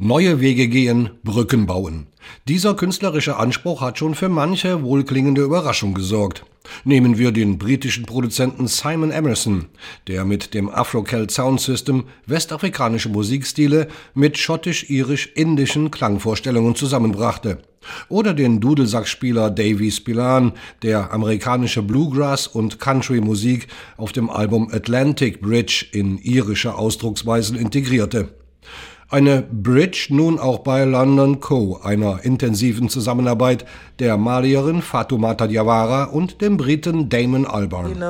Neue Wege gehen, Brücken bauen. Dieser künstlerische Anspruch hat schon für manche wohlklingende Überraschung gesorgt. Nehmen wir den britischen Produzenten Simon Emerson, der mit dem Afro-Celt Sound System westafrikanische Musikstile mit schottisch-irisch-indischen Klangvorstellungen zusammenbrachte. Oder den Dudelsackspieler Davy Spillan, der amerikanische Bluegrass- und Country-Musik auf dem Album Atlantic Bridge in irische Ausdrucksweisen integrierte. Eine Bridge nun auch bei London Co., einer intensiven Zusammenarbeit der Malierin Fatoumata Diawara und dem Briten Damon Albarn. Wir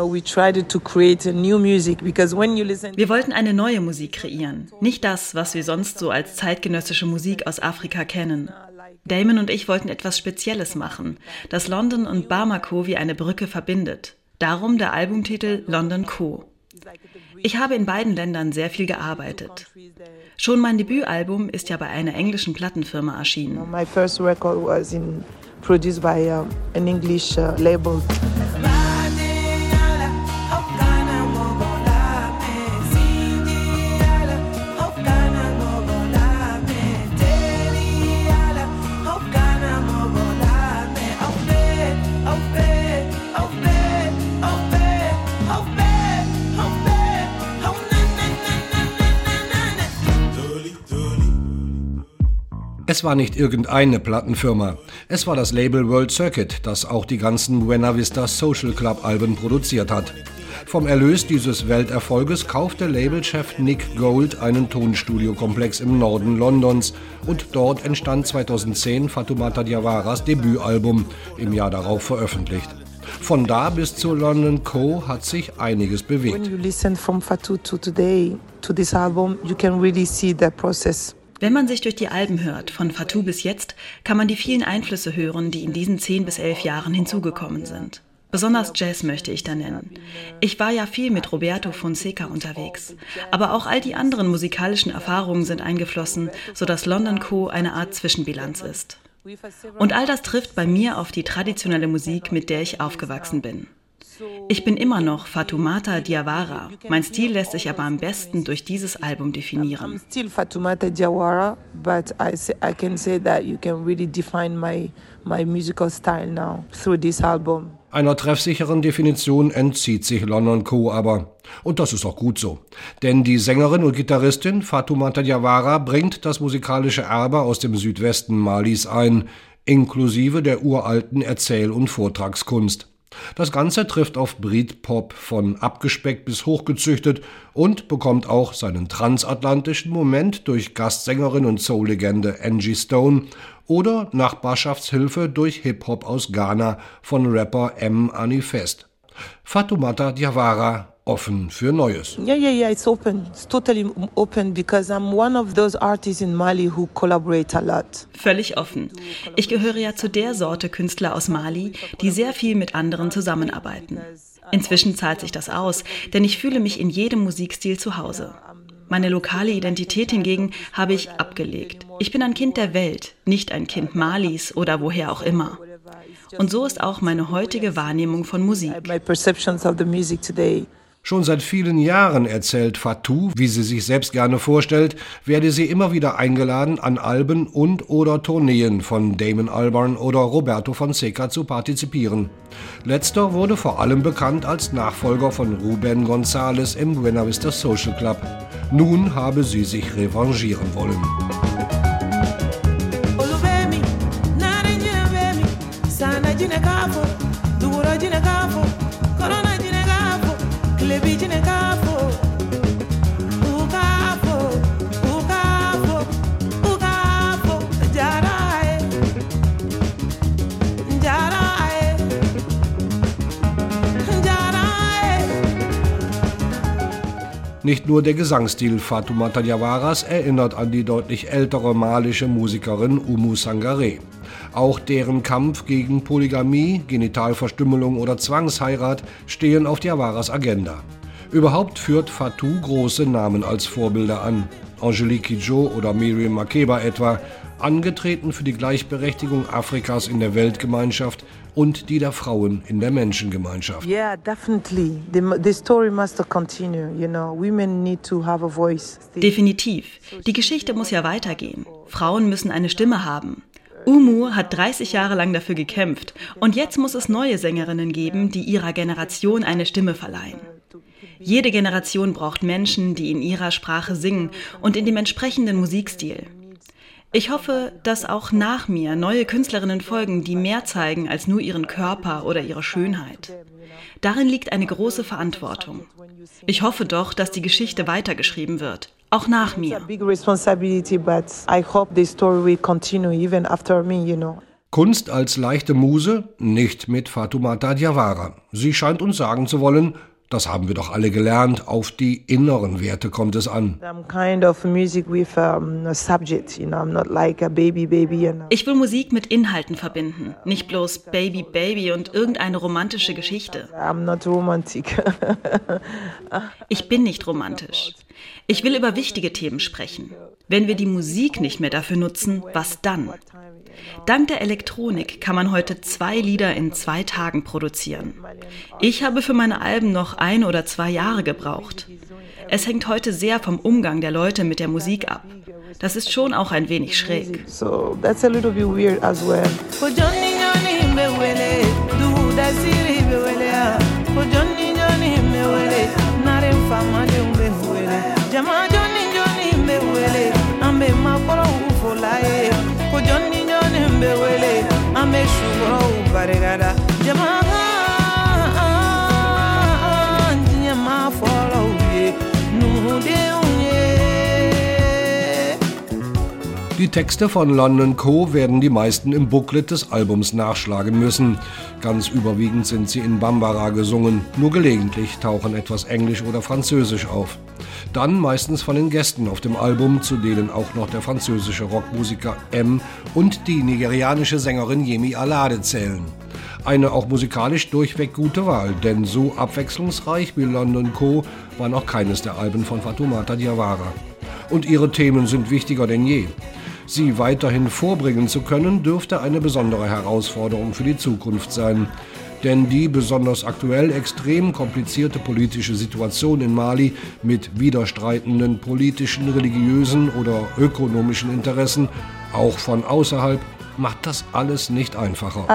wollten eine neue Musik kreieren, nicht das, was wir sonst so als zeitgenössische Musik aus Afrika kennen. Damon und ich wollten etwas Spezielles machen, das London und Bamako wie eine Brücke verbindet. Darum der Albumtitel London Co. Ich habe in beiden Ländern sehr viel gearbeitet. Schon mein Debütalbum ist ja bei einer englischen Plattenfirma erschienen. My first record was in, produced by uh, an English uh, label. Es war nicht irgendeine Plattenfirma. Es war das Label World Circuit, das auch die ganzen Buena Vista Social Club Alben produziert hat. Vom Erlös dieses Welterfolges kaufte Labelchef Nick Gold einen Tonstudiokomplex im Norden Londons und dort entstand 2010 Fatoumata Diawaras Debütalbum, im Jahr darauf veröffentlicht. Von da bis zu London Co. hat sich einiges bewegt. When you listen from Fatou to today to this album, you can really see the process. Wenn man sich durch die Alben hört, von Fatou bis jetzt, kann man die vielen Einflüsse hören, die in diesen zehn bis elf Jahren hinzugekommen sind. Besonders Jazz möchte ich da nennen. Ich war ja viel mit Roberto Fonseca unterwegs. Aber auch all die anderen musikalischen Erfahrungen sind eingeflossen, sodass London Co. eine Art Zwischenbilanz ist. Und all das trifft bei mir auf die traditionelle Musik, mit der ich aufgewachsen bin. Ich bin immer noch Fatoumata Diawara. Mein Stil lässt sich aber am besten durch dieses Album definieren. I'm still Fatoumata Diawara, but I, I can say that you can really define my, my musical style now through this album. Einer treffsicheren Definition entzieht sich London Co. aber. Und das ist auch gut so. Denn die Sängerin und Gitarristin Fatoumata Diawara bringt das musikalische Erbe aus dem Südwesten Malis ein, inklusive der uralten Erzähl- und Vortragskunst. Das Ganze trifft auf Britpop von abgespeckt bis hochgezüchtet und bekommt auch seinen transatlantischen Moment durch Gastsängerin und Soul-Legende Angie Stone oder Nachbarschaftshilfe durch Hip-Hop aus Ghana von Rapper M. Anifest. Fatoumata Diawara offen für Neues. Yeah, yeah, yeah, it's open. It's totally open because I'm one of those artists in Mali who collaborate a lot. Völlig offen. Ich gehöre ja zu der Sorte Künstler aus Mali, die sehr viel mit anderen zusammenarbeiten. Inzwischen zahlt sich das aus, denn ich fühle mich in jedem Musikstil zu Hause. Meine lokale Identität hingegen habe ich abgelegt. Ich bin ein Kind der Welt, nicht ein Kind Malis oder woher auch immer. Und so ist auch meine heutige Wahrnehmung von Musik. Schon seit vielen Jahren erzählt Fatou, wie sie sich selbst gerne vorstellt, werde sie immer wieder eingeladen, an Alben und oder Tourneen von Damon Albarn oder Roberto Fonseca zu partizipieren. Letzter wurde vor allem bekannt als Nachfolger von Ruben González im Buena Vista Social Club. Nun habe sie sich revanchieren wollen. Nicht nur der Gesangsstil Fatoumata Diawaras erinnert an die deutlich ältere malische Musikerin Umu Sangare. Auch deren Kampf gegen Polygamie, Genitalverstümmelung oder Zwangsheirat stehen auf Diawaras Agenda. Überhaupt führt Fatou große Namen als Vorbilder an. Angelique Kidjo oder Miriam Makeba etwa, angetreten für die Gleichberechtigung Afrikas in der Weltgemeinschaft und die der Frauen in der Menschengemeinschaft. Yeah, definitely. The, the story must continue. You know, women need to have a voice. Definitiv. Die Geschichte muss ja weitergehen. Frauen müssen eine Stimme haben. Umu hat 30 Jahre lang dafür gekämpft und jetzt muss es neue Sängerinnen geben, die ihrer Generation eine Stimme verleihen. Jede Generation braucht Menschen, die in ihrer Sprache singen und in dem entsprechenden Musikstil. Ich hoffe, dass auch nach mir neue Künstlerinnen folgen, die mehr zeigen als nur ihren Körper oder ihre Schönheit. Darin liegt eine große Verantwortung. Ich hoffe doch, dass die Geschichte weitergeschrieben wird, auch nach mir. Kunst als leichte Muse, nicht mit Fatoumata Diawara. Sie scheint uns sagen zu wollen, das haben wir doch alle gelernt. Auf die inneren Werte kommt es an. Ich will Musik mit Inhalten verbinden, nicht bloß Baby Baby und irgendeine romantische Geschichte. ich bin nicht romantisch. Ich will über wichtige Themen sprechen. Wenn wir die Musik nicht mehr dafür nutzen, was dann? Dank der Elektronik kann man heute zwei Lieder in zwei Tagen produzieren. Ich habe für meine Alben noch ein oder zwei Jahre gebraucht. Es hängt heute sehr vom Umgang der Leute mit der Musik ab. Das ist schon auch ein wenig schräg. So that's a little bit weird as well. Barikada jama diɲɛma fɔlɔw ye numudenw Die Texte von London Co. werden die meisten im Booklet des Albums nachschlagen müssen. Ganz überwiegend sind sie in Bambara gesungen, nur gelegentlich tauchen etwas Englisch oder Französisch auf. Dann meistens von den Gästen auf dem Album, zu denen auch noch der französische Rockmusiker M und die nigerianische Sängerin Yemi Alade zählen. Eine auch musikalisch durchweg gute Wahl, denn so abwechslungsreich wie London Co. war noch keines der Alben von Fatoumata Diawara. Und ihre Themen sind wichtiger denn je. Sie weiterhin vorbringen zu können, dürfte eine besondere Herausforderung für die Zukunft sein denn die besonders aktuell extrem komplizierte politische Situation in Mali mit widerstreitenden politischen, religiösen oder ökonomischen Interessen, auch von außerhalb, macht das alles nicht einfacher.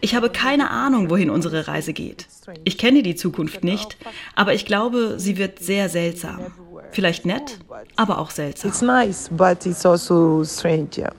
Ich habe keine Ahnung, wohin unsere Reise geht. Ich kenne die Zukunft nicht, aber ich glaube, sie wird sehr seltsam. Vielleicht nett, aber auch seltsam. It's nice, but it's also strange, yeah.